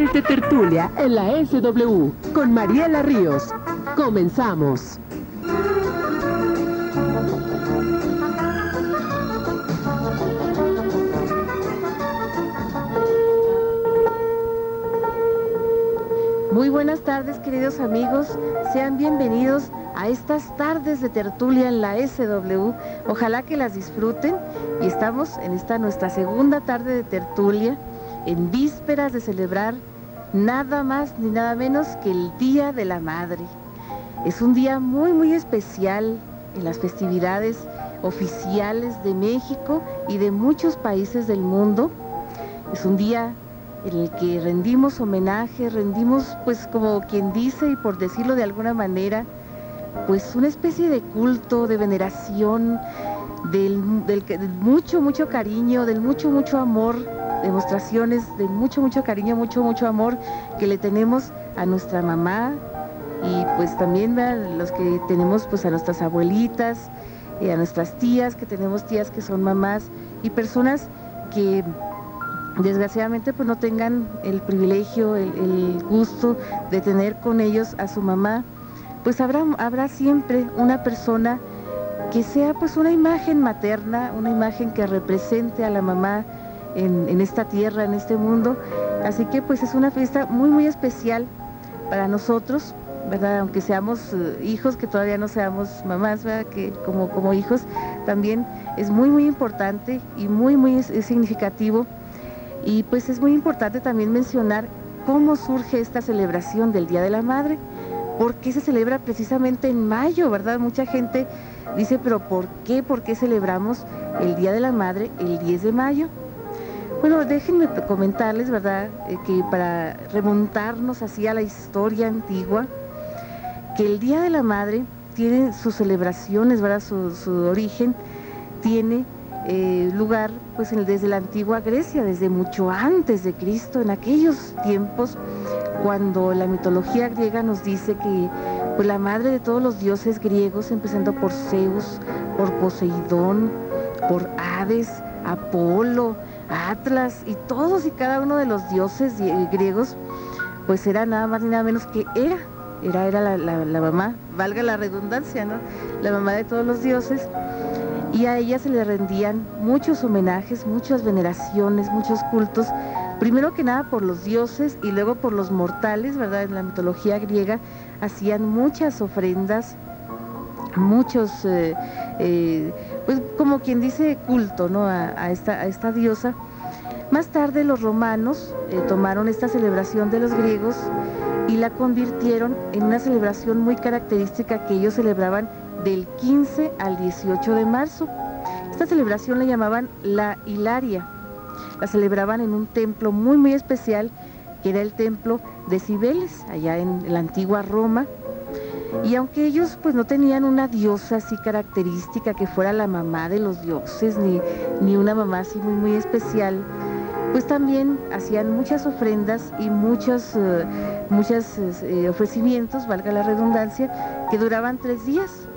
Desde Tertulia en la SW con Mariela Ríos. Comenzamos. Muy buenas tardes queridos amigos, sean bienvenidos a estas tardes de tertulia en la SW. Ojalá que las disfruten y estamos en esta nuestra segunda tarde de tertulia en vísperas de celebrar nada más ni nada menos que el Día de la Madre. Es un día muy muy especial en las festividades oficiales de México y de muchos países del mundo. Es un día en el que rendimos homenaje, rendimos pues como quien dice y por decirlo de alguna manera, pues una especie de culto, de veneración, del, del, mucho, mucho cariño, del mucho, mucho amor, demostraciones de mucho, mucho cariño, mucho, mucho amor que le tenemos a nuestra mamá y pues también a los que tenemos pues a nuestras abuelitas, y a nuestras tías, que tenemos tías que son mamás y personas que desgraciadamente pues no tengan el privilegio, el, el, gusto de tener con ellos a su mamá, pues habrá, habrá siempre una persona que sea pues una imagen materna, una imagen que represente a la mamá en, esta tierra, en este mundo. Así que pues es una fiesta muy muy especial para nosotros, ¿verdad? Aunque seamos uh, hijos, que todavía no seamos mamás, ¿verdad? Que como, como hijos también es muy muy importante y muy muy significativo y pues es muy importante también mencionar cómo surge esta celebración del Día de la Madre, por qué se celebra precisamente en mayo, ¿verdad? Mucha gente dice, pero ¿por qué? ¿Por qué celebramos el Día de la Madre el 10 de mayo? Bueno, déjenme comentarles, ¿verdad? Eh, que para remontarnos así a la historia antigua, que el Día de la Madre tiene sus celebraciones, ¿verdad? Su, origen tiene eh, lugar pues desde la antigua Grecia, desde mucho antes de Cristo, en aquellos tiempos cuando la mitología griega nos dice que pues, la madre de todos los dioses griegos, empezando por Zeus, por Poseidón, por Hades, Apolo, Atlas y todos y cada uno de los dioses griegos, pues era nada más ni nada menos que era, era, la mamá, valga la redundancia, ¿no? La mamá de todos los dioses y a ella se le rendían muchos homenajes, muchas veneraciones, muchos cultos, primero que nada por los dioses y luego por los mortales, ¿verdad? En la mitología griega hacían muchas ofrendas, muchos, eh, eh, pues como quien dice culto, ¿no? A, esta, diosa. Más tarde los romanos eh, tomaron esta celebración de los griegos y la convirtieron en una celebración muy característica que ellos celebraban del 15 al 18 de marzo. Esta celebración la llamaban la Hilaria. La celebraban en un templo muy muy especial que era el templo de Cibeles, allá en la antigua Roma. Y aunque ellos pues no tenían una diosa así característica que fuera la mamá de los dioses, ni, ni una mamá así muy muy especial, pues también hacían muchas ofrendas y muchos, uh, muchos uh, ofrecimientos, valga la redundancia, que duraban tres días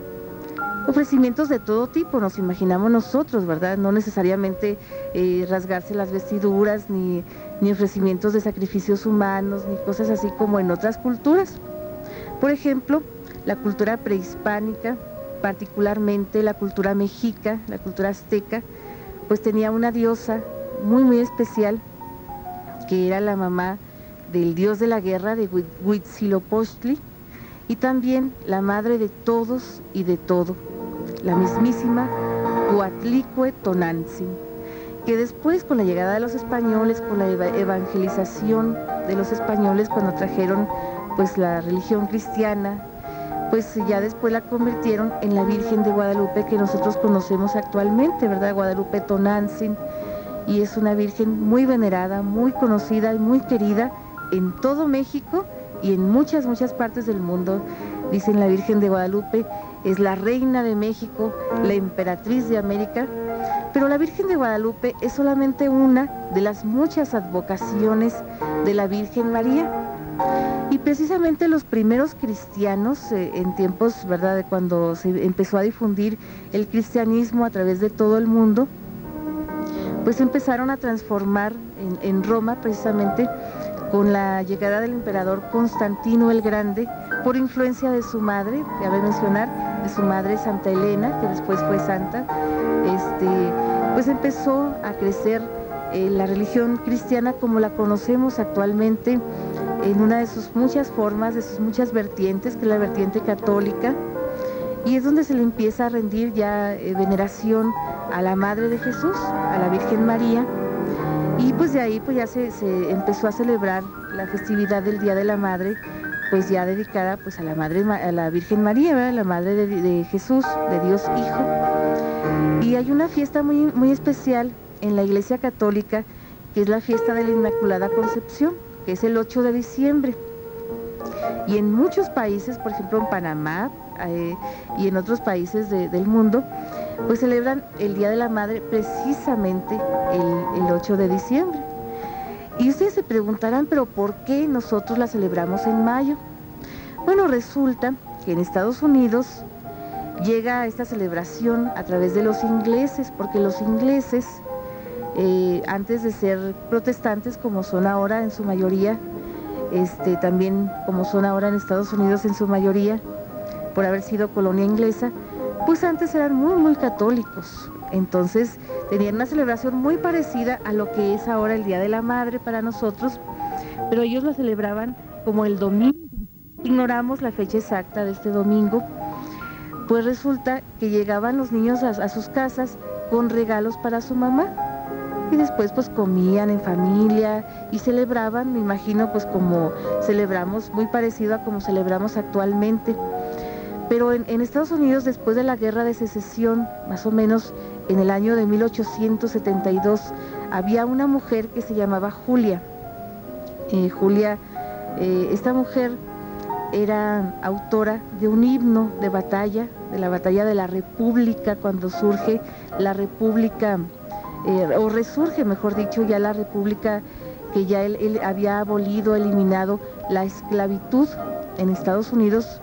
ofrecimientos de todo tipo, nos imaginamos nosotros, ¿verdad? No necesariamente eh, rasgarse las vestiduras, ni, ni ofrecimientos de sacrificios humanos, ni cosas así como en otras culturas. Por ejemplo, la cultura prehispánica, particularmente la cultura mexica, la cultura azteca, pues tenía una diosa muy, muy especial, que era la mamá del dios de la guerra, de Huitzilopochtli, y también la madre de todos y de todo, la mismísima Huatlicue Tonantzin, que después con la llegada de los españoles, con la evangelización de los españoles cuando trajeron pues la religión cristiana, pues ya después la convirtieron en la Virgen de Guadalupe que nosotros conocemos actualmente, ¿verdad? Guadalupe Tonantzin, y es una virgen muy venerada, muy conocida y muy querida en todo México y en muchas, muchas partes del mundo. Dicen la Virgen de Guadalupe es la reina de México, la emperatriz de América, pero la Virgen de Guadalupe es solamente una de las muchas advocaciones de la Virgen María. Y precisamente los primeros cristianos, eh, en tiempos, ¿verdad?, de cuando se empezó a difundir el cristianismo a través de todo el mundo, pues empezaron a transformar en, Roma precisamente con la llegada del emperador Constantino el Grande, por influencia de su madre, cabe mencionar, de su madre Santa Elena, que después fue santa, este, pues empezó a crecer eh, la religión cristiana como la conocemos actualmente en una de sus muchas formas, de sus muchas vertientes, que es la vertiente católica, y es donde se le empieza a rendir ya eh, veneración a la Madre de Jesús, a la Virgen María, y pues de ahí pues ya se, empezó a celebrar la festividad del Día de la Madre, pues ya dedicada pues a la Madre, a la Virgen María, la Madre de, Jesús, de Dios Hijo. Y hay una fiesta muy, muy especial en la Iglesia Católica, que es la fiesta de la Inmaculada Concepción, que es el 8 de diciembre. Y en muchos países, por ejemplo en Panamá eh, y en otros países del mundo, pues celebran el Día de la Madre precisamente el, 8 de diciembre. Y ustedes se preguntarán, pero ¿por qué nosotros la celebramos en mayo? Bueno, resulta que en Estados Unidos llega esta celebración a través de los ingleses, porque los ingleses, eh, antes de ser protestantes como son ahora en su mayoría, este, también como son ahora en Estados Unidos en su mayoría, por haber sido colonia inglesa, pues antes eran muy, muy católicos. Entonces tenían una celebración muy parecida a lo que es ahora el Día de la Madre para nosotros, pero ellos lo celebraban como el domingo. Ignoramos la fecha exacta de este domingo, pues resulta que llegaban los niños a, sus casas con regalos para su mamá y después pues comían en familia y celebraban, me imagino pues como celebramos, muy parecido a como celebramos actualmente. Pero en, Estados Unidos, después de la guerra de secesión, más o menos en el año de 1872, había una mujer que se llamaba Julia. Eh, Julia, eh, esta mujer era autora de un himno de batalla, de la batalla de la República, cuando surge la República, eh, o resurge, mejor dicho, ya la República que ya él había abolido, eliminado la esclavitud en Estados Unidos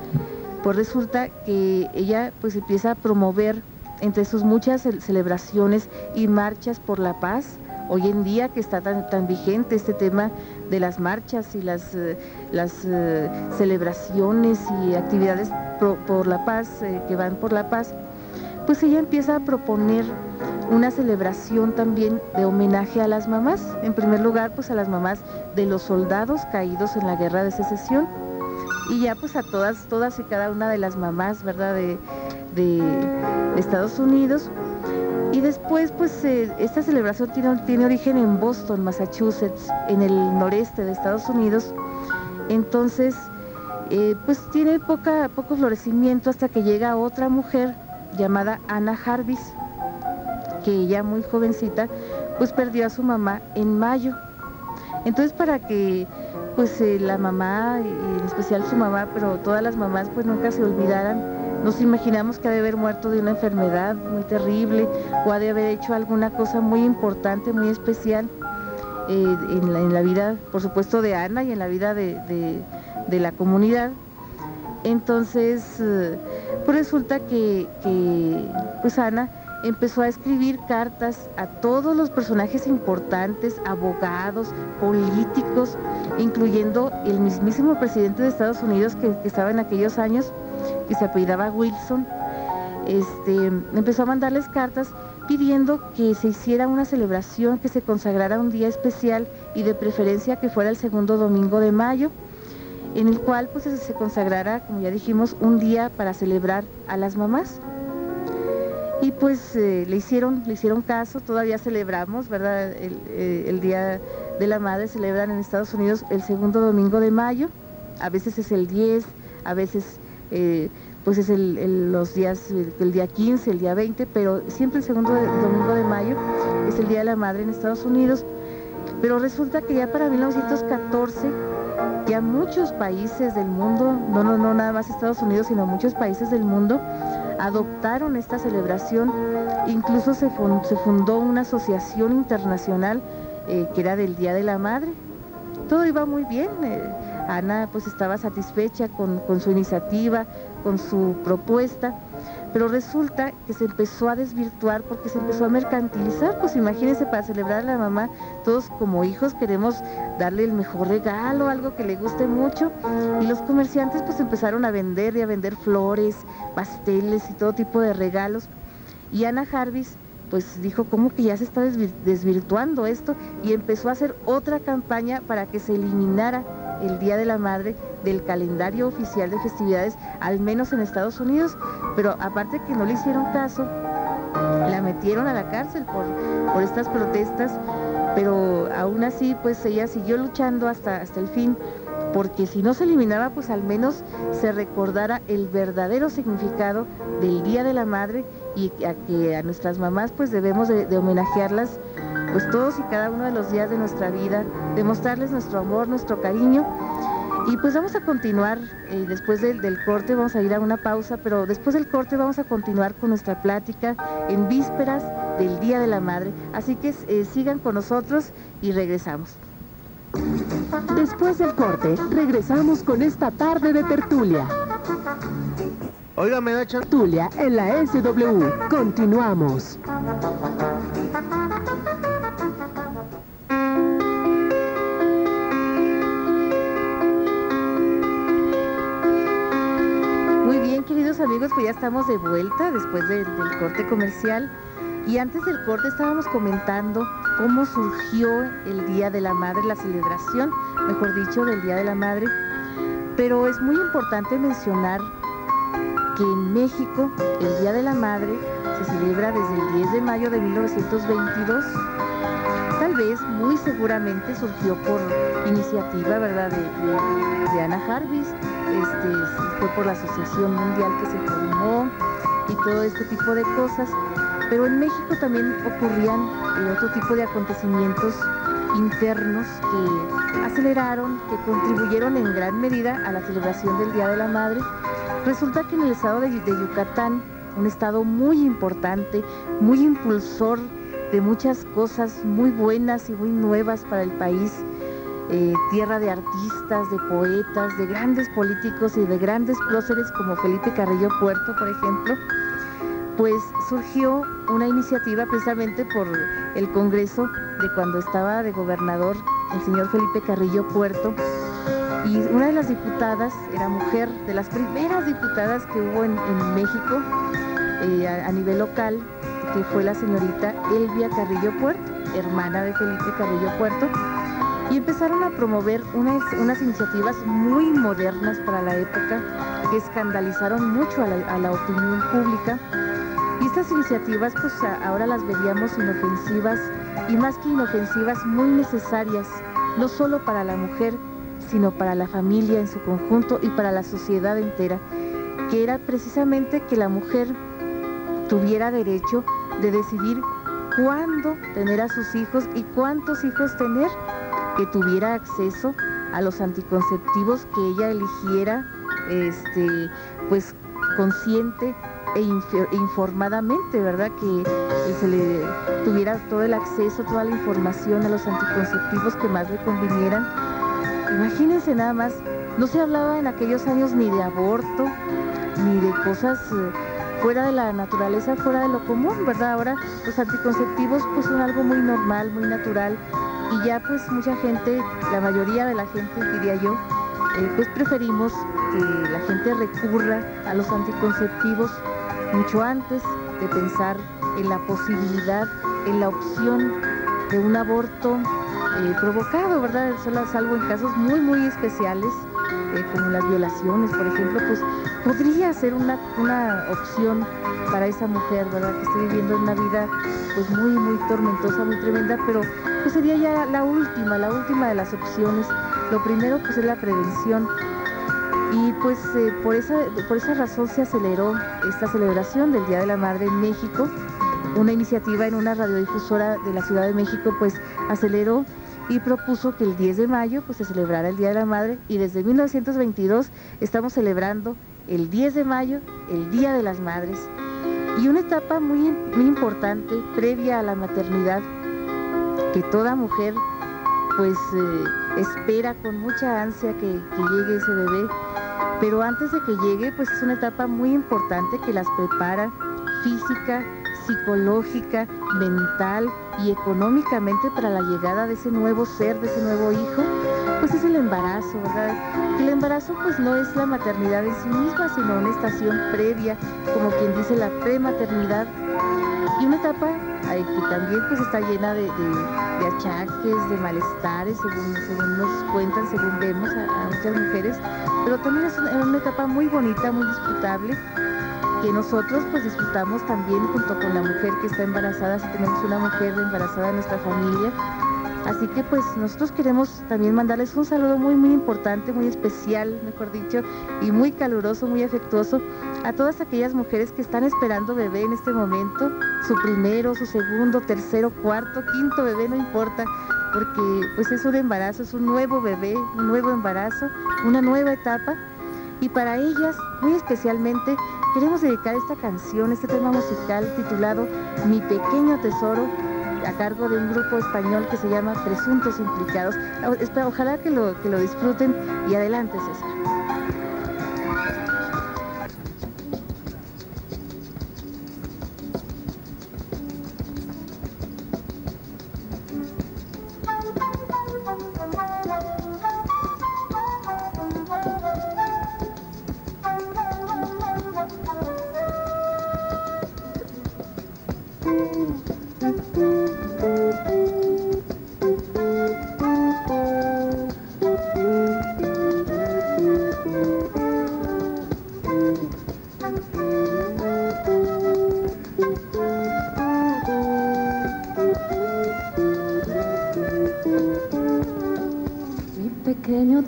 pues resulta que ella pues empieza a promover entre sus muchas celebraciones y marchas por la paz, hoy en día que está tan, tan vigente este tema de las marchas y las, eh, las eh, celebraciones y actividades por la paz, que van por la paz, pues ella empieza a proponer una celebración también de homenaje a las mamás, en primer lugar pues a las mamás de los soldados caídos en la guerra de secesión y ya pues a todas, todas y cada una de las mamás, ¿verdad? De, Estados Unidos. Y después, pues eh, esta celebración tiene, tiene origen en Boston, Massachusetts, en el noreste de Estados Unidos. Entonces, eh, pues tiene poca, poco florecimiento hasta que llega otra mujer llamada Anna Jarvis, que ella muy jovencita, pues perdió a su mamá en mayo. Entonces, para que pues eh, la mamá, en especial su mamá, pero todas las mamás pues nunca se olvidaran. Nos imaginamos que ha de haber muerto de una enfermedad muy terrible o ha de haber hecho alguna cosa muy importante, muy especial eh, en, la, vida, por supuesto, de Ana y en la vida de, la comunidad. Entonces, eh, pues resulta que pues Ana empezó a escribir cartas a todos los personajes importantes, abogados, políticos, incluyendo el mismísimo presidente de Estados Unidos que, estaba en aquellos años, que se apellidaba Wilson. Este, empezó a mandarles cartas pidiendo que se hiciera una celebración, que se consagrara un día especial y de preferencia que fuera el segundo domingo de mayo, en el cual pues se consagrara, como ya dijimos, un día para celebrar a las mamás. Y pues eh, le, hicieron, le hicieron caso, todavía celebramos, ¿verdad? Eh, el, Día de la Madre celebran en Estados Unidos el segundo domingo de mayo, a veces es el 10, a veces eh, pues es los días, el, día 15, el día 20, pero siempre el segundo domingo de mayo es el Día de la Madre en Estados Unidos. Pero resulta que ya para 1914 ya muchos países del mundo, no, no nada más Estados Unidos, sino muchos países del mundo, adoptaron esta celebración, incluso se, fundó una asociación internacional eh, que era del Día de la Madre. Todo iba muy bien, eh, Ana pues estaba satisfecha con, su iniciativa, con su propuesta, pero resulta que se empezó a desvirtuar porque se empezó a mercantilizar. Pues imagínense, para celebrar a la mamá, todos como hijos queremos darle el mejor regalo, algo que le guste mucho. Y los comerciantes pues empezaron a vender y a vender flores, pasteles y todo tipo de regalos. Y Ana Jarvis pues dijo, ¿cómo que ya se está desvirtuando esto? Y empezó a hacer otra campaña para que se eliminara el Día de la Madre del calendario oficial de festividades, al menos en Estados Unidos. Pero aparte que no le hicieron caso, la metieron a la cárcel por, por estas protestas, pero aún así pues ella siguió luchando hasta, hasta el fin porque si no se eliminaba, pues al menos se recordara el verdadero significado del Día de la Madre y a que a nuestras mamás pues debemos de, homenajearlas pues todos y cada uno de los días de nuestra vida, demostrarles nuestro amor, nuestro cariño. Y pues vamos a continuar, eh, después del, corte vamos a ir a una pausa, pero después del corte vamos a continuar con nuestra plática en vísperas del Día de la Madre. Así que eh, sigan con nosotros y regresamos. Después del corte, regresamos con esta tarde de tertulia. Oiga, me da Tertulia en la SW. Continuamos. Queridos amigos, pues ya estamos de vuelta después del corte comercial. Y antes del corte estábamos comentando cómo surgió el Día de la Madre, la celebración, mejor dicho, del Día de la Madre. Pero es muy importante mencionar que en México el Día de la Madre se celebra desde el 10 de mayo de 1922. Tal vez, muy seguramente, surgió por iniciativa, ¿verdad?, de, Ana Jarvis, este, fue por la Asociación Mundial que se formó y todo este tipo de cosas. Pero en México también ocurrían eh, otro tipo de acontecimientos internos que aceleraron, que contribuyeron en gran medida a la celebración del Día de la Madre. Resulta que en el estado de, Yucatán, un estado muy importante, muy impulsor de muchas cosas muy buenas y muy nuevas para el país, eh, tierra de artistas, de poetas, de grandes políticos y de grandes próceres como Felipe Carrillo Puerto, por ejemplo, pues surgió una iniciativa precisamente por el Congreso de cuando estaba de gobernador el señor Felipe Carrillo Puerto. Y una de las diputadas era mujer, de las primeras diputadas que hubo en, México eh, a, nivel local, que fue la señorita Elvia Carrillo Puerto, hermana de Felipe Carrillo Puerto. Y empezaron a promover unas, unas iniciativas muy modernas para la época que escandalizaron mucho a la opinión pública. Y estas iniciativas pues ahora las veríamos inofensivas y más que inofensivas muy necesarias, no solo para la mujer, sino para la familia en su conjunto y para la sociedad entera, que era precisamente que la mujer tuviera derecho de decidir cuándo tener a sus hijos y cuántos hijos tener, que tuviera acceso a los anticonceptivos que ella eligiera, este, pues consciente e informadamente, ¿verdad? Que se le tuviera todo el acceso, toda la información a los anticonceptivos que más le convinieran. Imagínense nada más, no se hablaba en aquellos años ni de aborto, ni de cosas eh, fuera de la naturaleza, fuera de lo común, ¿verdad? Ahora los anticonceptivos pues son algo muy normal, muy natural y ya pues mucha gente, la mayoría de la gente diría yo, eh, pues preferimos que la gente recurra a los anticonceptivos mucho antes de pensar en la posibilidad, en la opción de un aborto eh, provocado, ¿verdad? Solo salvo en casos muy, muy especiales, eh, como las violaciones, por ejemplo, pues podría ser una, opción para esa mujer, ¿verdad? Que esté viviendo una vida pues muy, muy tormentosa, muy tremenda, pero pues sería ya la última, la última de las opciones. Lo primero pues es la prevención y pues eh, por, esa, por esa razón se aceleró esta celebración del Día de la Madre en México. Una iniciativa en una radiodifusora de la Ciudad de México pues aceleró y propuso que el 10 de mayo pues se celebrara el Día de la Madre y desde 1922 estamos celebrando el 10 de mayo, el Día de las Madres. Y una etapa muy, muy importante previa a la maternidad que toda mujer pues eh, espera con mucha ansia que, que llegue ese bebé Pero antes de que llegue, pues es una etapa muy importante que las prepara física, psicológica, mental y económicamente para la llegada de ese nuevo ser, de ese nuevo hijo, pues es el embarazo, ¿verdad? El embarazo pues no es la maternidad en sí misma, sino una estación previa, como quien dice la prematernidad, y una etapa que también pues está llena de, achaques, de malestares, según, nos cuentan, según vemos a, muchas mujeres, pero también es una, etapa muy bonita, muy disfrutable, que nosotros pues disfrutamos también junto con la mujer que está embarazada, si tenemos una mujer embarazada en nuestra familia. Así que pues nosotros queremos también mandarles un saludo muy muy importante, muy especial, mejor dicho, y muy caluroso, muy afectuoso a todas aquellas mujeres que están esperando bebé en este momento, su primero, su segundo, tercero, cuarto, quinto bebé, no importa, porque pues es un embarazo, es un nuevo bebé, un nuevo embarazo, una nueva etapa. Y para ellas, muy especialmente, queremos dedicar esta canción, este tema musical titulado Mi pequeño tesoro, a cargo de un grupo español que se llama Presuntos Implicados. Ojalá que lo, que lo disfruten y adelante, César.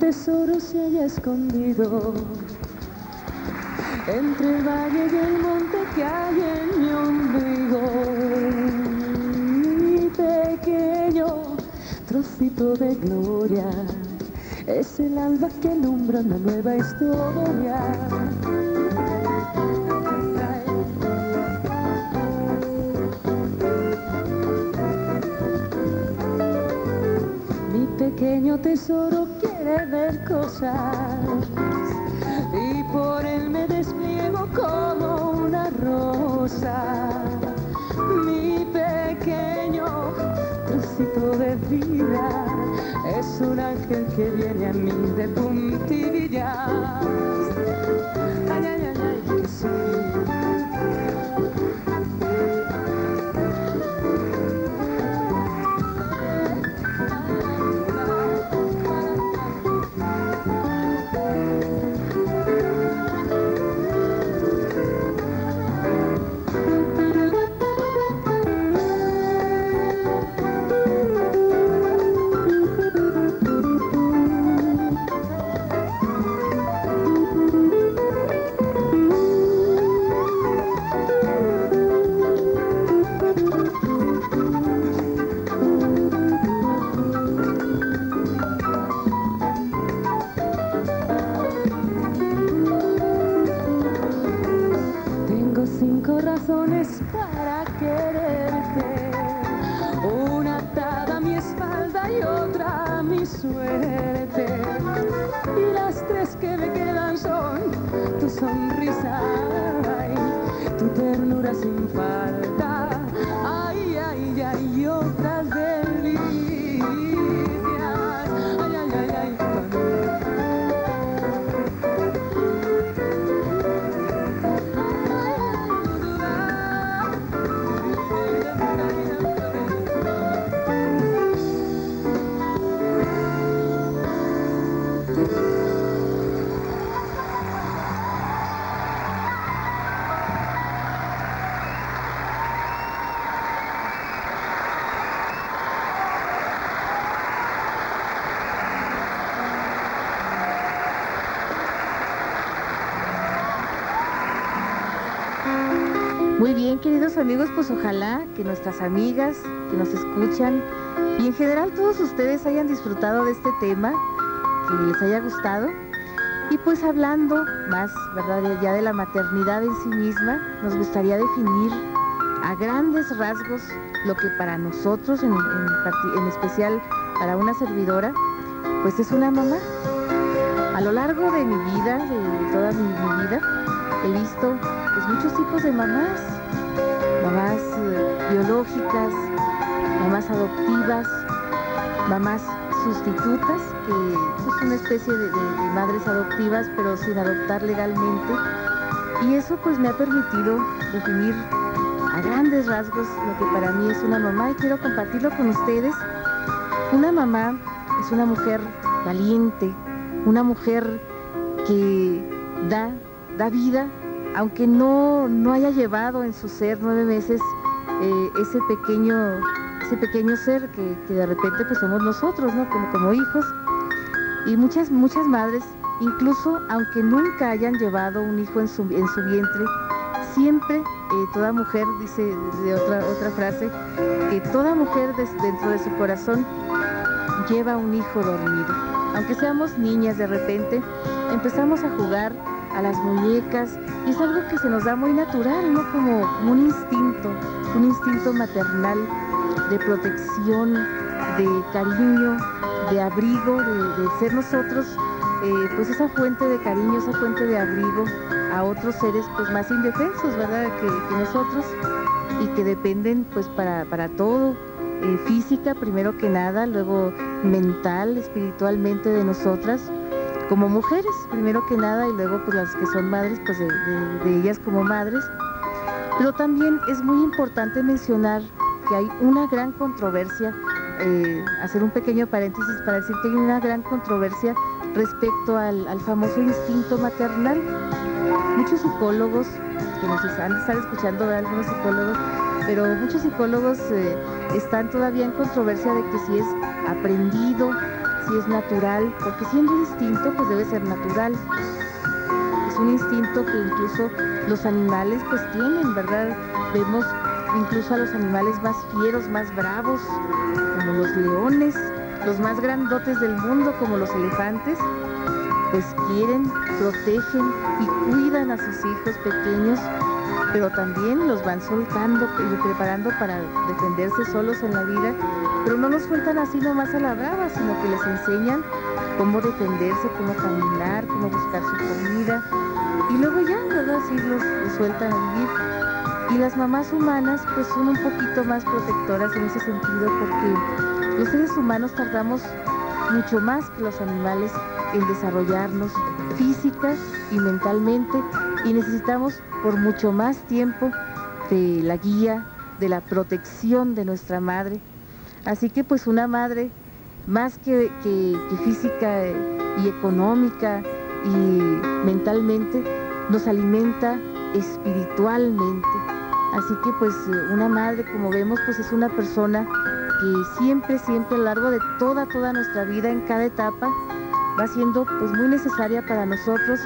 Tesoro se haya escondido entre el valle y el monte de gloria es el alba que alumbra una nueva historia. Mi pequeño tesoro ver cosas que viene queridos amigos, pues ojalá que nuestras amigas que nos escuchan y en general todos ustedes hayan disfrutado de este tema, que les haya gustado. Y pues hablando más, ¿verdad? Ya de la maternidad en sí misma, nos gustaría definir a grandes rasgos lo que para nosotros, en, en especial para una servidora, pues es una mamá. lo largo de mi vida, de toda mi, vida, he visto pues, muchos tipos de mamás, mamás eh, biológicas, mamás adoptivas, mamás sustitutas, que es una especie de, madres adoptivas, pero sin adoptar legalmente. Y eso pues me ha permitido definir a grandes rasgos lo que para mí es una mamá y quiero compartirlo con ustedes. Una mamá es una mujer valiente, una mujer que da, da vida, aunque no, no haya llevado en su ser nueve meses eh, ese pequeño ese pequeño ser que, de repente pues somos nosotros, ¿no? Como, como hijos. Y muchas, muchas madres, incluso aunque nunca hayan llevado un hijo en su, en su vientre, siempre eh, toda mujer, dice de otra, otra frase, que toda mujer dentro de su corazón lleva un hijo dormido. Aunque seamos niñas de repente, empezamos a jugar a las muñecas y es algo que se nos da muy natural, ¿no? Como un instinto, un instinto maternal de protección, de cariño, de abrigo, de, ser nosotros, eh, pues esa fuente de cariño, esa fuente de abrigo a otros seres pues más indefensos, ¿verdad? Que, nosotros y que dependen pues para, todo, eh, física primero que nada, luego mental, espiritualmente de nosotras como mujeres, primero que nada, y luego pues las que son madres, pues de ellas como madres. Pero también es muy importante mencionar que hay una gran controversia, eh, hacer un pequeño paréntesis para decir que hay una gran controversia respecto al, famoso instinto maternal. Muchos psicólogos, que nos están, están escuchando, algunos psicólogos, pero muchos psicólogos eh, están todavía en controversia de que si es aprendido, si es natural, porque siendo instinto, pues debe ser natural. Es un instinto que incluso los animales pues tienen, ¿verdad? Vemos incluso a los animales más fieros, más bravos, como los leones, los más grandotes del mundo, como los elefantes, pues quieren, protegen y cuidan a sus hijos pequeños, pero también los van soltando y preparando para defenderse solos en la vida, pero no los sueltan así nomás a la brava, sino que les enseñan cómo defenderse, cómo caminar, cómo buscar su comida, y luego ya, ¿verdad? Así los, sueltan a vivir. Y las mamás humanas pues son un poquito más protectoras en ese sentido porque los seres humanos tardamos mucho más que los animales en desarrollarnos física y mentalmente y necesitamos por mucho más tiempo de la guía, de la protección de nuestra madre. Así que pues una madre más que, que física y económica y mentalmente nos alimenta espiritualmente. Así que pues una madre, como vemos, pues es una persona que siempre, siempre a lo largo de toda, toda nuestra vida, en cada etapa, va siendo pues muy necesaria para nosotros,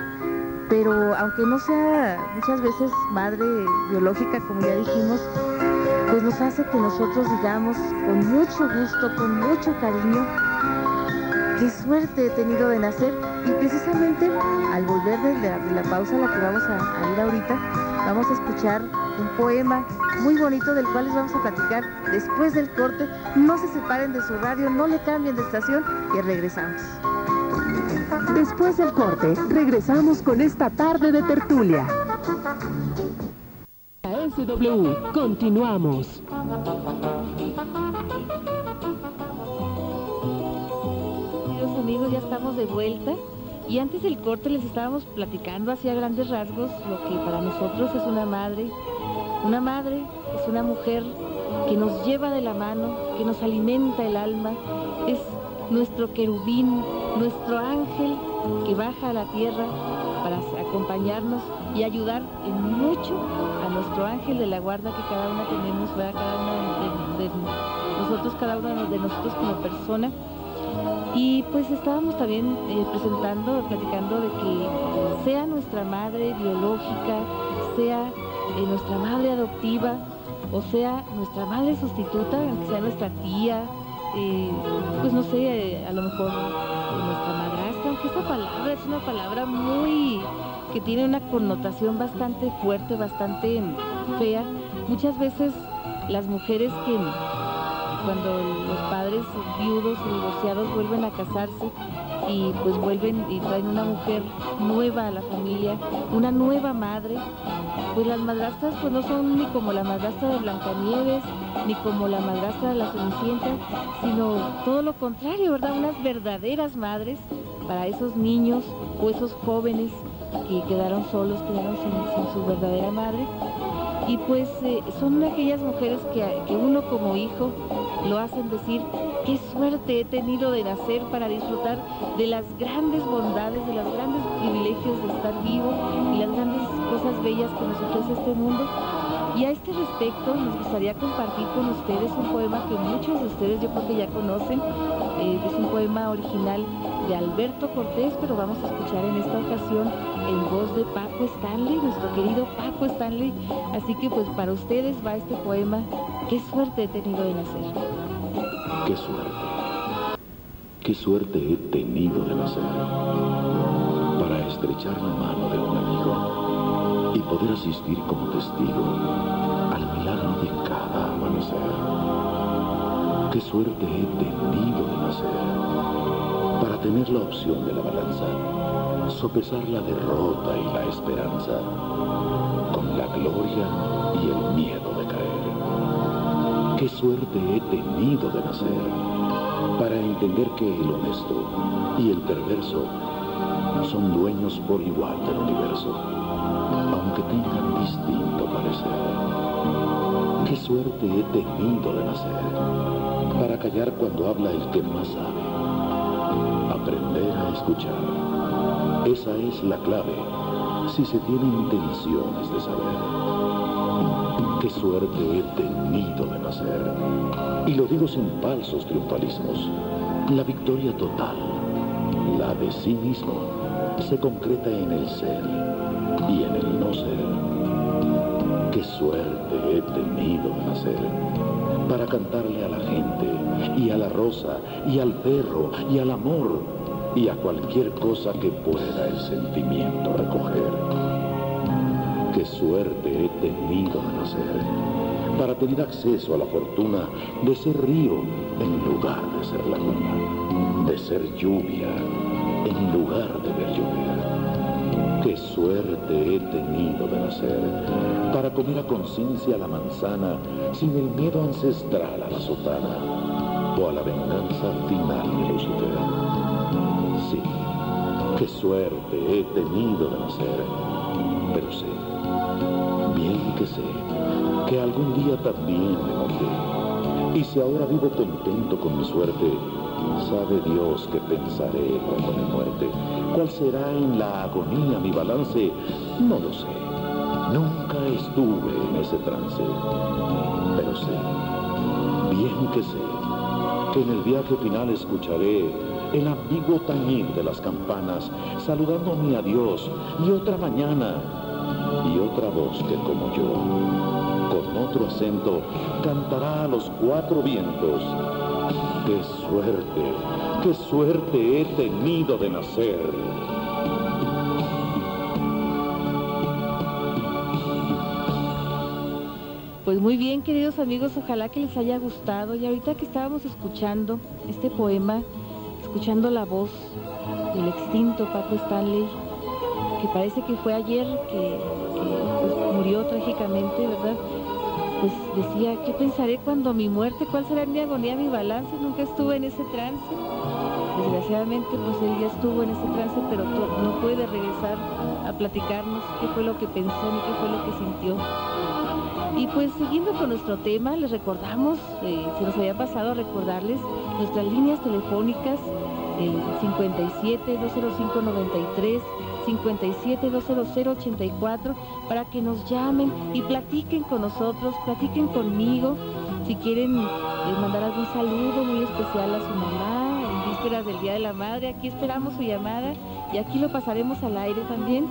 pero aunque no sea muchas veces madre biológica, como ya dijimos, pues nos hace que nosotros digamos con mucho gusto, con mucho cariño, qué suerte he tenido de nacer y precisamente al volver de la, pausa a la que vamos a ir ahorita, vamos a escuchar un poema muy bonito del cual les vamos a platicar después del corte. No se separen de su radio, no le cambien de estación y regresamos. Después del corte, regresamos con esta tarde de tertulia. A SW, continuamos. Queridos amigos, ya estamos de vuelta. Y antes del corte les estábamos platicando hacia grandes rasgos lo que para nosotros es una madre, una madre es una mujer que nos lleva de la mano, que nos alimenta el alma, es nuestro querubín, nuestro ángel que baja a la tierra para acompañarnos y ayudar en mucho a nuestro ángel de la guarda que cada una tenemos, cada una de, nosotros, cada uno de nosotros como persona. Y pues estábamos también eh, presentando, platicando de que sea nuestra madre biológica, sea eh, nuestra madre adoptiva, o sea, nuestra madre sustituta, aunque sea nuestra tía, pues no sé, a lo mejor nuestra madrastra, aunque esta palabra es una palabra muy que tiene una connotación bastante fuerte, bastante fea. Muchas veces las mujeres que cuando los padres viudos y divorciados vuelven a casarse, y pues vuelven y traen una mujer nueva a la familia, una nueva madre. Pues las madrastras pues no son ni como la madrastra de Blancanieves, ni como la madrastra de la Cenicienta, sino todo lo contrario, ¿verdad? Unas verdaderas madres para esos niños o esos jóvenes que quedaron solos, quedaron sin, su verdadera madre. Y pues eh, son aquellas mujeres que, que uno como hijo lo hacen decir, qué suerte he tenido de nacer para disfrutar de las grandes bondades, de los grandes privilegios de estar vivo y las grandes cosas bellas que nos ofrece este mundo. Y a este respecto nos gustaría compartir con ustedes un poema que muchos de ustedes yo creo que ya conocen. Eh, es un poema original de Alberto Cortés, pero vamos a escuchar en esta ocasión en voz de Paco Stanley, nuestro querido Paco Stanley. Así que pues para ustedes va este poema, qué suerte he tenido de nacer. Qué suerte, qué suerte he tenido de nacer para estrechar la mano de y poder asistir como testigo al milagro de cada amanecer. Qué suerte he tenido de nacer para tener la opción de la balanza, sopesar la derrota y la esperanza con la gloria y el miedo de caer. Qué suerte he tenido de nacer para entender que el honesto y el perverso son dueños por igual del universo, aunque tengan distinto parecer. Qué suerte he tenido de nacer para callar cuando habla el que más sabe. Aprender a escuchar. Esa es la clave si se tiene intenciones de saber. Qué suerte he tenido de nacer. Y lo digo sin falsos triunfalismos. La victoria total, la de sí mismo, se concreta en el ser y en el no ser. Qué suerte he tenido de nacer para cantarle a la gente y a la rosa y al perro y al amor y a cualquier cosa que pueda el sentimiento recoger. Qué suerte he tenido de nacer para tener acceso a la fortuna de ser río en lugar de ser laguna, de ser lluvia en lugar de ver llover. Suerte he tenido de nacer para comer a conciencia la manzana sin el miedo ancestral a la sotana o a la venganza final de Lucifer. Sí, qué suerte he tenido de nacer, pero sé, bien que sé, que algún día también me moriré. Y si ahora vivo contento con mi suerte, sabe Dios que pensaré cuando mi muerte. ¿Cuál será en la agonía mi balance? No lo sé. Nunca estuve en ese trance. Pero sé, bien que sé, que en el viaje final escucharé el ambiguo tañir de las campanas, saludando mi adiós y otra mañana, y otra voz que como yo, con otro acento, cantará a los cuatro vientos. ¡Qué suerte! ¡Qué suerte he tenido de nacer! Pues muy bien, queridos amigos, ojalá que les haya gustado. Y ahorita que estábamos escuchando este poema, escuchando la voz del extinto Paco Stanley, que parece que fue ayer que, pues, murió trágicamente, ¿verdad? Pues decía, ¿qué pensaré cuando mi muerte? ¿Cuál será mi agonía, mi balance? Nunca estuve en ese trance. Desgraciadamente, pues él ya estuvo en ese trance, pero no puede regresar a platicarnos qué fue lo que pensó ni qué fue lo que sintió. Y pues siguiendo con nuestro tema, les recordamos, eh, se nos había pasado a recordarles nuestras líneas telefónicas, el 57 205 93 57 200 84 para que nos llamen y platiquen con nosotros, platiquen conmigo. Si quieren eh, mandar algún saludo muy especial a su mamá en vísperas del Día de la Madre, aquí esperamos su llamada y aquí lo pasaremos al aire también.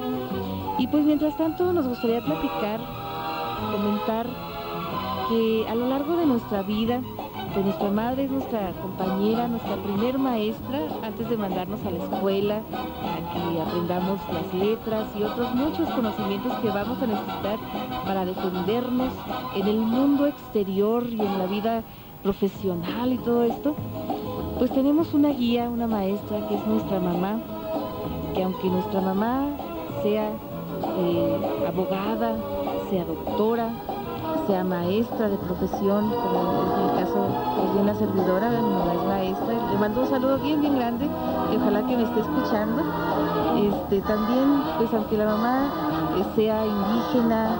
Y pues mientras tanto nos gustaría platicar comentar que a lo largo de nuestra vida, nuestra madre es nuestra compañera, nuestra primer maestra, antes de mandarnos a la escuela, a que aprendamos las letras y otros muchos conocimientos que vamos a necesitar para defendernos en el mundo exterior y en la vida profesional y todo esto, pues tenemos una guía, una maestra que es nuestra mamá, que aunque nuestra mamá sea eh, abogada, sea doctora, sea maestra de profesión, como es el caso de una servidora, mi mamá es maestra, le mando un saludo bien, bien grande, y ojalá que me esté escuchando. Este, también, pues aunque la mamá eh, sea indígena,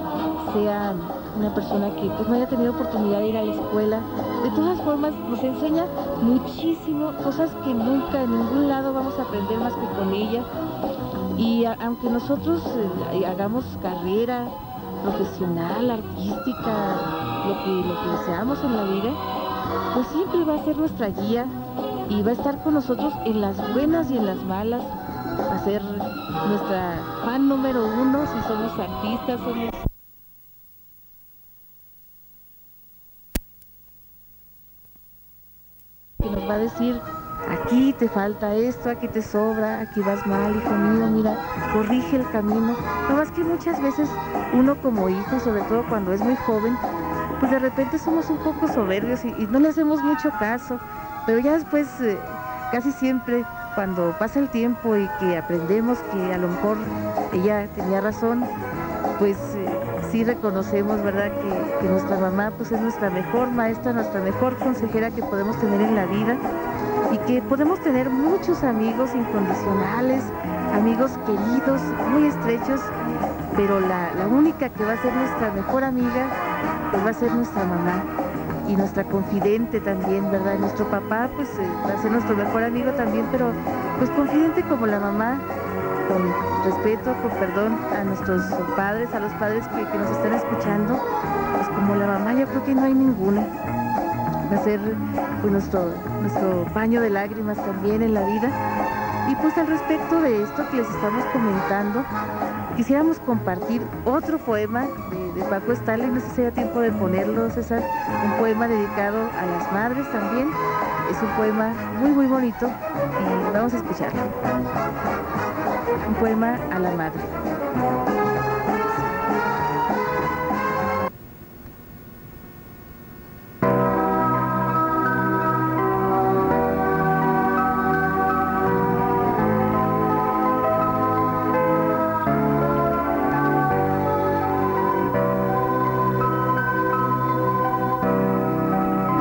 sea una persona que pues, no haya tenido oportunidad de ir a la escuela, de todas formas nos enseña muchísimo, cosas que nunca en ningún lado vamos a aprender más que con ella. Y aunque nosotros eh, hagamos carrera profesional, artística, lo que, lo que deseamos en la vida, pues siempre va a ser nuestra guía y va a estar con nosotros en las buenas y en las malas, a ser nuestra fan número uno si somos artistas, somos que nos va a decir te falta esto, aquí te sobra, aquí vas mal, hijo mío, mira, corrige el camino. No más que muchas veces uno como hijo, sobre todo cuando es muy joven, pues de repente somos un poco soberbios y, no le hacemos mucho caso, pero ya después eh, casi siempre cuando pasa el tiempo y que aprendemos que a lo mejor ella tenía razón, pues eh, sí reconocemos, ¿verdad?, que, que, nuestra mamá pues es nuestra mejor maestra, nuestra mejor consejera que podemos tener en la vida y que podemos tener muchos amigos incondicionales, amigos queridos, muy estrechos, pero la, única que va a ser nuestra mejor amiga pues va a ser nuestra mamá y nuestra confidente también, ¿verdad? Nuestro papá pues eh, va a ser nuestro mejor amigo también, pero pues confidente como la mamá, con respeto, con perdón a nuestros padres, a los padres que, que nos están escuchando, pues como la mamá yo creo que no hay ninguna va a ser pues, nuestro, nuestro paño de lágrimas también en la vida. Y pues al respecto de esto que les estamos comentando, quisiéramos compartir otro poema de, Paco Stanley, no sé si haya tiempo de ponerlo, César, un poema dedicado a las madres también. Es un poema muy muy bonito y vamos a escucharlo. Un poema a la madre.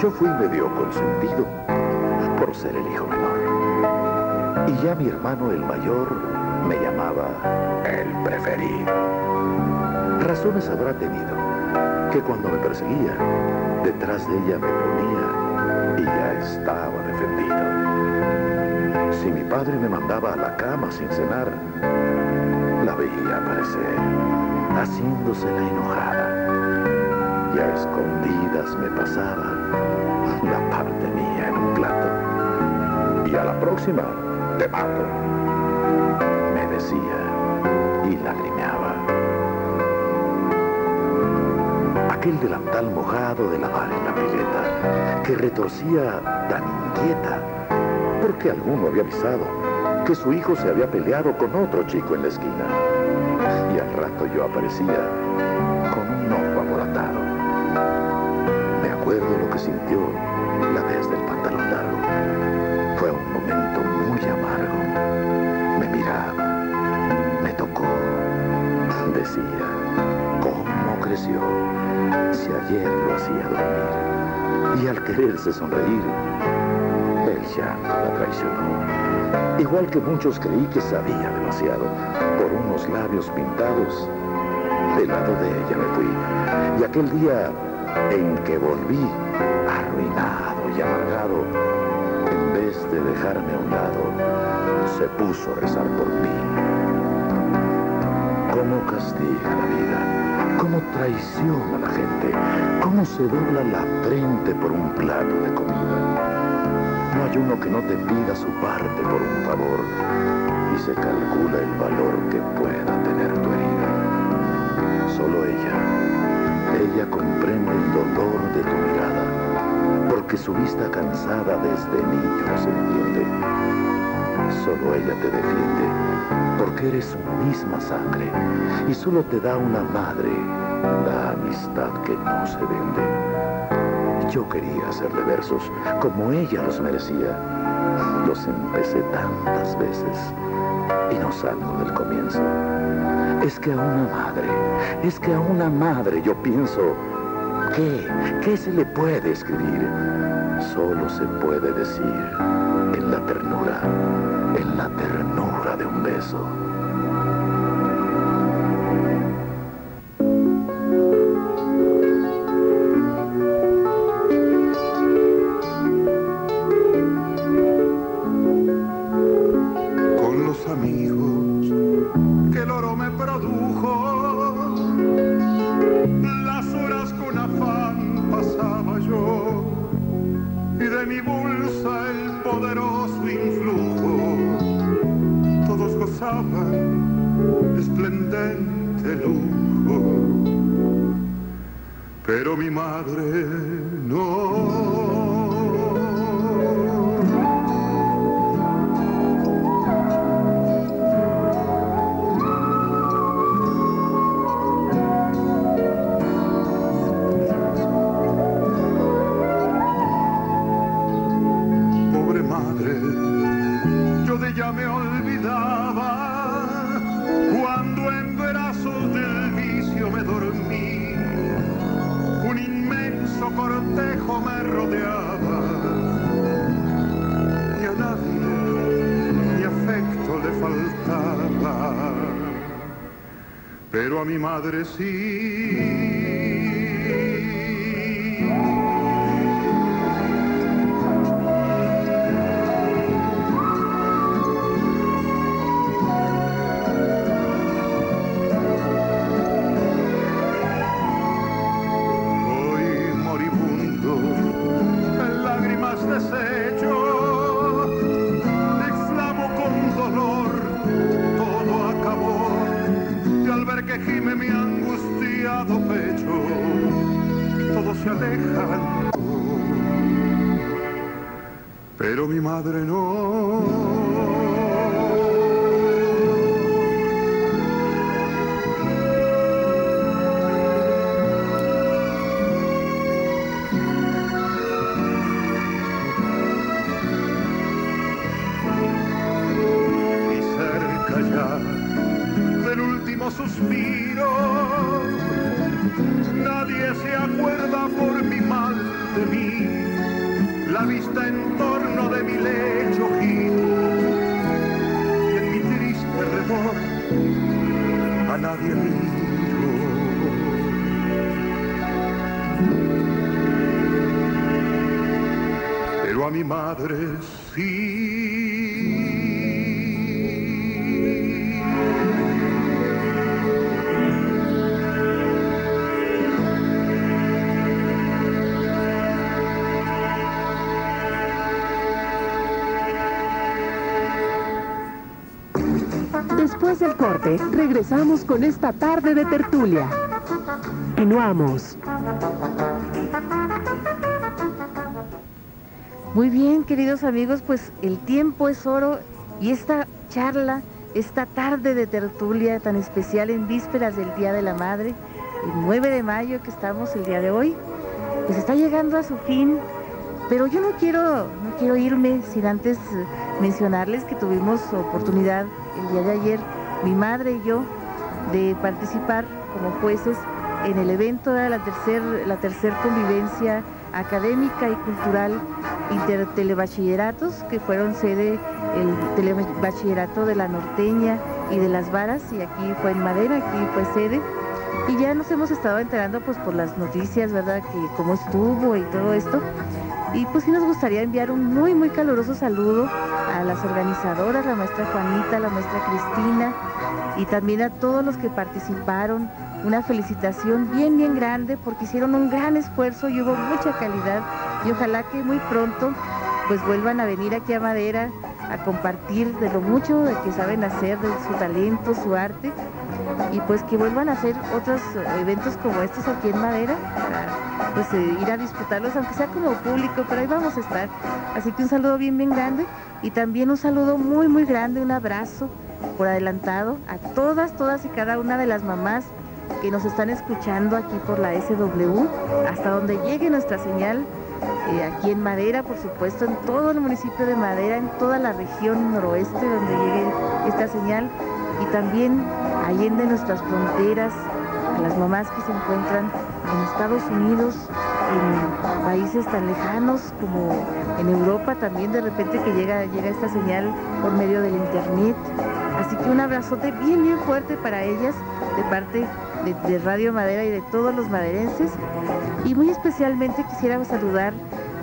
Yo fui medio consentido por ser el hijo menor. Y ya mi hermano el mayor me llamaba el preferido. Razones habrá tenido que cuando me perseguía, detrás de ella me ponía y ya estaba defendido. Si mi padre me mandaba a la cama sin cenar, la veía aparecer, haciéndose la enojada y a escondidas me pasaba Y a la próxima te mato, me decía y lagrimeaba. Aquel delantal mojado de lavar en la pileta, que retorcía tan inquieta, porque alguno había avisado que su hijo se había peleado con otro chico en la esquina. Y al rato yo aparecía con un ojo aboratado recuerdo lo que sintió la vez del ¿cómo creció? Si ayer lo hacía dormir. Y al quererse sonreír, el llanto la traicionó. Igual que muchos creí que sabía demasiado, por unos labios pintados, del lado de ella me fui. Y aquel día en que volví arruinado y amargado, en vez de dejarme a un lado, se puso a rezar por mí. ¿Cómo castiga la vida? ¿Cómo traiciona a la gente? ¿Cómo se dobla la frente por un plato de comida? No hay uno que no te pida su parte por un favor y se calcula el valor que pueda tener tu herida. Solo ella ella comprende el dolor de tu mirada, porque su vista cansada desde niño se entiende. Solo ella te defiende, porque eres su misma sangre, y solo te da una madre la amistad que no se vende. Yo quería hacerle versos como ella los merecía. Los empecé tantas veces y no salgo del comienzo. Es que a una madre, es que a una madre yo pienso, ¿qué? ¿Qué se le puede escribir? Solo se puede decir en la ternura, en la ternura de un beso. Madre sí. Pero Pero a mi madre sí. Después del corte, regresamos con esta tarde de tertulia. Continuamos. Muy bien, queridos amigos, pues el tiempo es oro y esta charla, esta tarde de tertulia tan especial en vísperas del Día de la Madre, el 9 de mayo que estamos el día de hoy, pues está llegando a su fin. Pero yo no quiero, no quiero irme sin antes eh, mencionarles que tuvimos oportunidad el día de ayer, mi madre y yo, de participar como jueces en el evento de la tercer, la tercer convivencia académica y cultural intertelebachilleratos, que fueron sede el telebachillerato de la norteña y de las varas, y aquí fue en Madera, aquí fue sede. Y ya nos hemos estado enterando pues por las noticias, ¿verdad? Que cómo estuvo y todo esto. Y pues sí nos gustaría enviar un muy, muy caluroso saludo a las organizadoras, la maestra Juanita, la maestra Cristina y también a todos los que participaron. Una felicitación bien, bien grande porque hicieron un gran esfuerzo y hubo mucha calidad y ojalá que muy pronto pues vuelvan a venir aquí a Madera a compartir de lo mucho de que saben hacer, de su talento, su arte y pues que vuelvan a hacer otros eventos como estos aquí en Madera para pues eh, ir a disfrutarlos aunque sea como público, pero ahí vamos a estar. Así que un saludo bien bien grande y también un saludo muy muy grande, un abrazo por adelantado a todas, todas y cada una de las mamás que nos están escuchando aquí por la SW, hasta donde llegue nuestra señal eh, aquí en Madera, por supuesto, en todo el municipio de Madera, en toda la región noroeste donde llegue esta señal y también allende nuestras fronteras, a las mamás que se encuentran en Estados Unidos, en países tan lejanos como en Europa también de repente que llega, llega esta señal por medio del internet. Así que un abrazote bien bien fuerte para ellas de parte de, Radio Madera y de todos los maderenses. Y muy especialmente quisiera saludar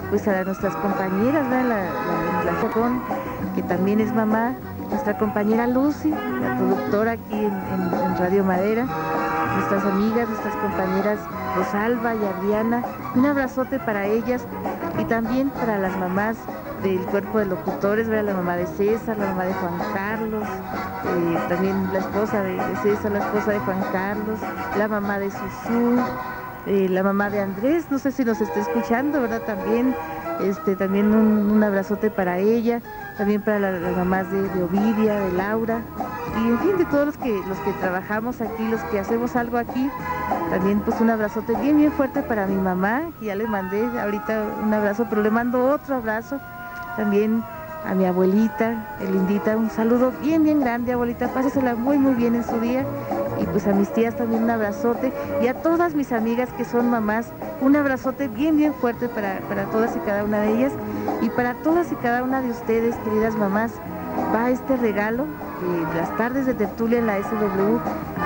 pues a nuestras compañeras, la, la, que también es mamá, nuestra compañera Lucy, la productora aquí en Radio Madera, nuestras amigas, nuestras compañeras Rosalba y Adriana. Un abrazote para ellas y también para las mamás del cuerpo de locutores, la mamá de César, la mamá de Juan Carlos, eh, también la esposa de, César, la esposa de Juan Carlos, la mamá de Susú, eh, la mamá de Andrés, no sé si nos está escuchando, ¿verdad? También, este, también un, abrazote para ella, también para las mamás de, de Ovidia, de Laura, y en fin de todos los que los que trabajamos aquí, los que hacemos algo aquí, también pues un abrazote bien bien fuerte para mi mamá, que ya le mandé ahorita un abrazo, pero le mando otro abrazo también a mi abuelita, Elindita, un saludo bien bien grande abuelita, pásesela muy muy bien en su día. Y pues a mis tías también un abrazote. Y a todas mis amigas que son mamás, un abrazote bien bien fuerte para, para todas y cada una de ellas. Y para todas y cada una de ustedes, queridas mamás, va este regalo las tardes de tertulia en la SW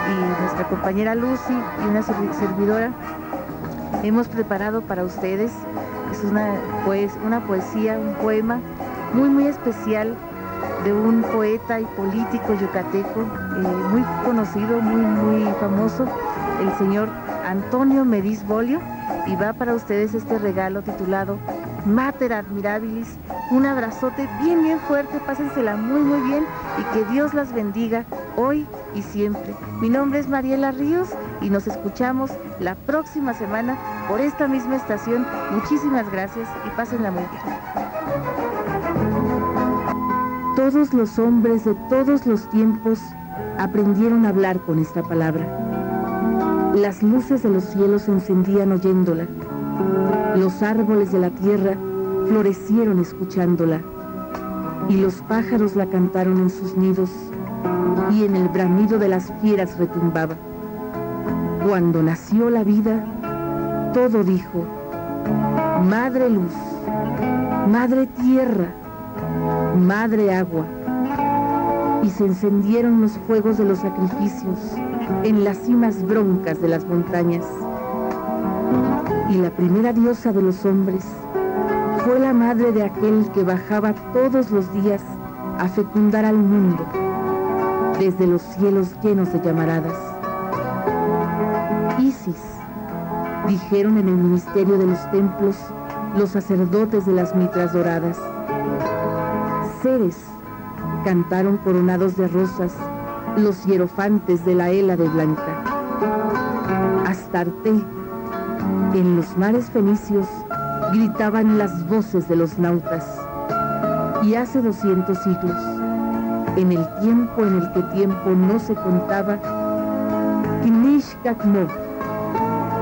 y nuestra compañera Lucy y una servidora. Hemos preparado para ustedes. Es una, pues, una poesía, un poema muy, muy especial de un poeta y político yucateco eh, muy conocido, muy, muy famoso, el señor Antonio Mediz Bolio. Y va para ustedes este regalo titulado Mater Admirabilis. Un abrazote bien, bien fuerte, pásensela muy, muy bien y que Dios las bendiga hoy y siempre. Mi nombre es Mariela Ríos y nos escuchamos la próxima semana por esta misma estación. Muchísimas gracias y pásenla muy bien. Todos los hombres de todos los tiempos aprendieron a hablar con esta palabra. Las luces de los cielos se encendían oyéndola los árboles de la tierra florecieron escuchándola, y los pájaros la cantaron en sus nidos, y en el bramido de las fieras retumbaba. Cuando nació la vida, todo dijo, Madre luz, Madre tierra, Madre agua. Y se encendieron los fuegos de los sacrificios en las cimas broncas de las montañas y la primera diosa de los hombres fue la madre de aquel que bajaba todos los días a fecundar al mundo desde los cielos llenos de llamaradas. Isis, dijeron en el ministerio de los templos los sacerdotes de las mitras doradas. Ceres, cantaron coronados de rosas los hierofantes de la de blanca. Astarte, en los mares fenicios gritaban las voces de los nautas. Y hace 200 siglos, en el tiempo en el que tiempo no se contaba, Kinishkakmo,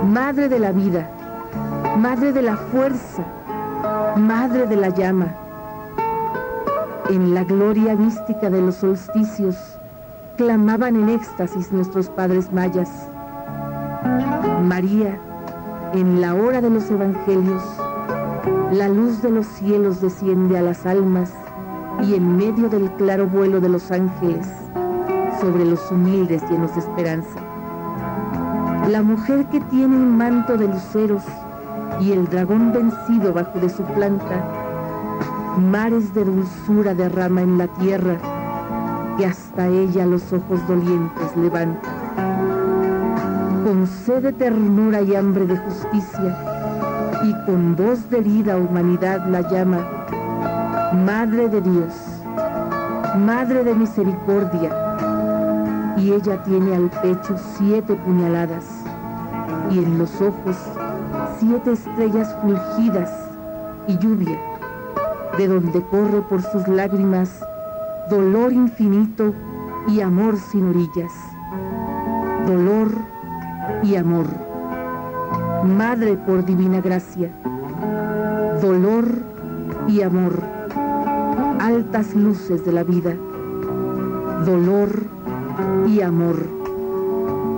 madre de la vida, madre de la fuerza, madre de la llama, en la gloria mística de los solsticios, clamaban en éxtasis nuestros padres mayas. María, en la hora de los evangelios, la luz de los cielos desciende a las almas y en medio del claro vuelo de los ángeles, sobre los humildes llenos de esperanza. La mujer que tiene un manto de luceros y el dragón vencido bajo de su planta, mares de dulzura derrama en la tierra, que hasta ella los ojos dolientes levanta con sed de ternura y hambre de justicia, y con voz de herida humanidad la llama, Madre de Dios, Madre de misericordia, y ella tiene al pecho siete puñaladas, y en los ojos siete estrellas fulgidas y lluvia, de donde corre por sus lágrimas dolor infinito y amor sin orillas. Dolor y amor. Madre por divina gracia, dolor y amor, altas luces de la vida, dolor y amor,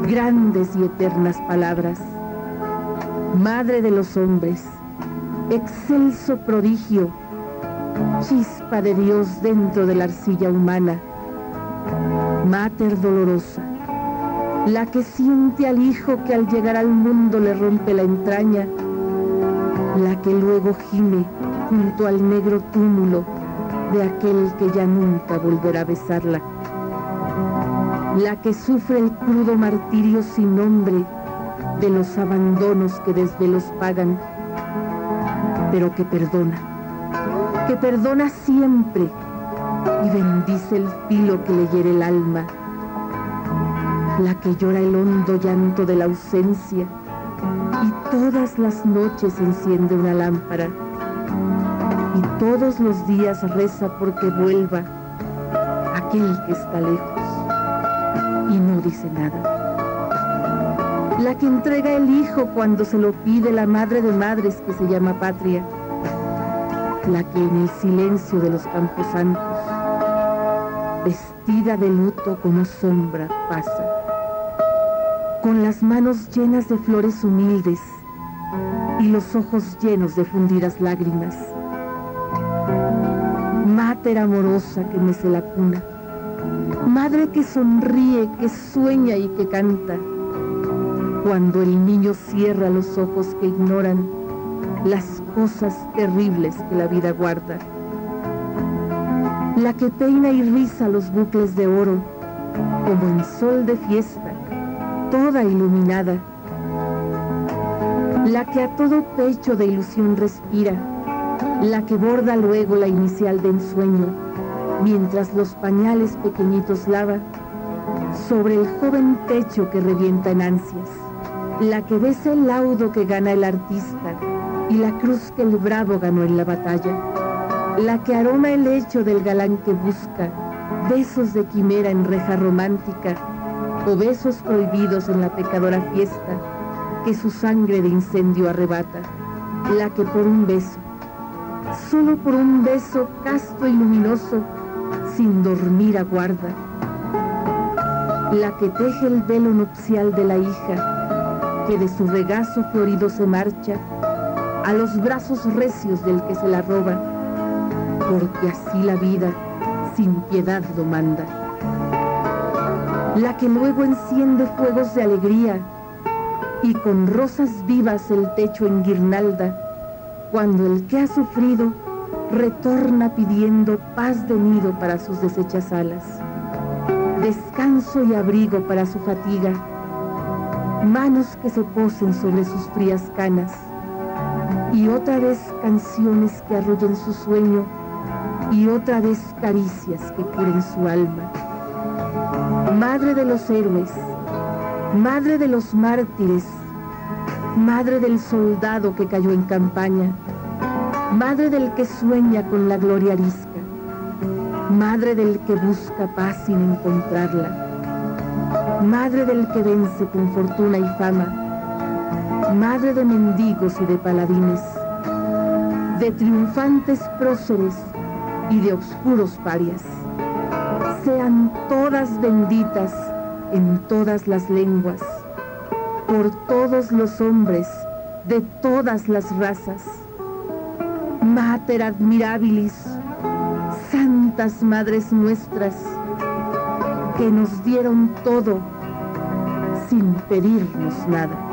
grandes y eternas palabras, madre de los hombres, excelso prodigio, chispa de Dios dentro de la arcilla humana, mater dolorosa, la que siente al hijo que al llegar al mundo le rompe la entraña, la que luego gime junto al negro túmulo de aquel que ya nunca volverá a besarla, la que sufre el crudo martirio sin nombre de los abandonos que desvelos pagan, pero que perdona, que perdona siempre y bendice el filo que le hiere el alma, la que llora el hondo llanto de la ausencia y todas las noches enciende una lámpara y todos los días reza porque vuelva aquel que está lejos dice nada. La que entrega el hijo cuando se lo pide la madre de madres que se llama patria. La que en el silencio de los campos santos, vestida de luto como sombra, pasa. Con las manos llenas de flores humildes y los ojos llenos de fundidas lágrimas Mater amorosa que mece la cuna. Madre que sonríe, que sueña y que canta. Cuando el niño cierra los ojos que ignoran las cosas terribles que la vida guarda. La que peina y riza los bucles de oro, como en sol de fiesta, toda iluminada. La que a todo pecho de ilusión respira la que borda luego la inicial de ensueño, mientras los pañales pequeñitos lava sobre el joven techo que revienta en ansias, la que besa el laudo que gana el artista y la cruz que el bravo ganó en la batalla, la que aroma el hecho del galán que busca besos de quimera en reja romántica o besos prohibidos en la pecadora fiesta que su sangre de incendio arrebata, la que por un beso solo por un beso casto y luminoso, sin dormir aguarda. La que teje el velo nupcial de la hija, que de su regazo florido se marcha, a los brazos recios del que se la roba, porque así la vida sin piedad lo manda. La que luego enciende fuegos de alegría y con rosas vivas el techo en guirnalda, cuando el que ha sufrido retorna pidiendo paz de nido para sus deshechas alas, descanso y abrigo para su fatiga, manos que se posen sobre sus frías canas, y otra vez canciones que arrullen su sueño, y otra vez caricias que curen su alma. Madre de los héroes, madre de los mártires, madre del soldado que cayó en campaña, madre del que sueña con la gloria arisca, madre del que busca paz sin encontrarla, madre del que vence con fortuna y fama, madre de mendigos y de paladines, de triunfantes próceres y de oscuros parias. Sean todas benditas en todas las lenguas. Por todos los hombres de todas las razas. Mater admirabilis, santas madres nuestras, que nos dieron todo sin pedirnos nada.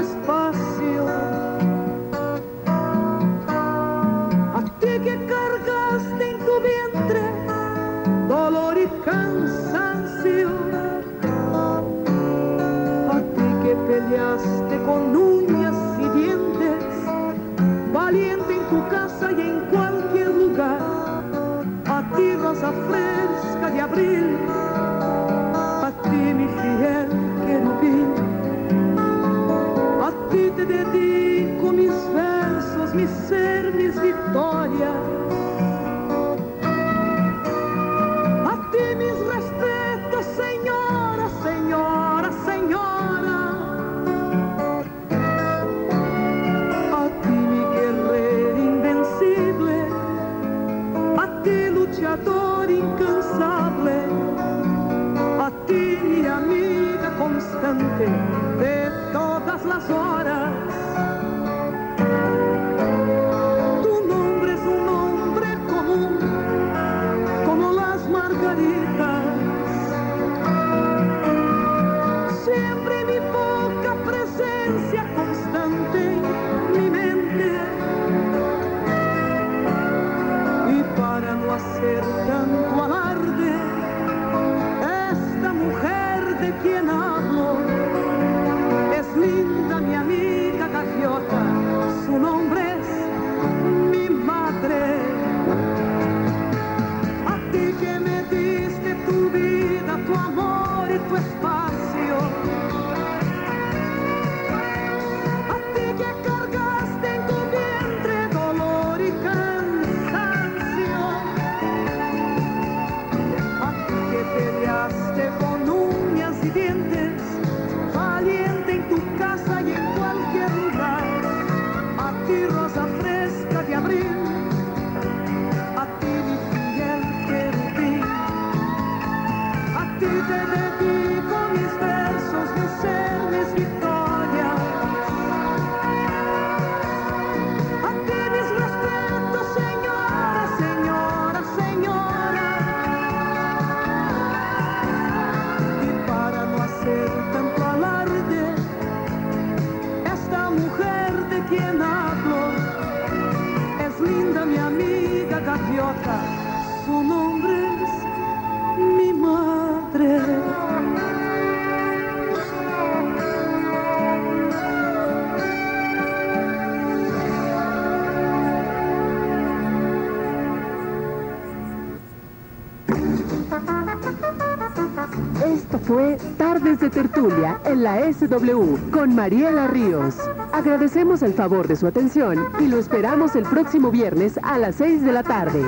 Dolor Nas horas. en la SW con Mariela Ríos. Agradecemos el favor de su atención y lo esperamos el próximo viernes a las 6 de la tarde.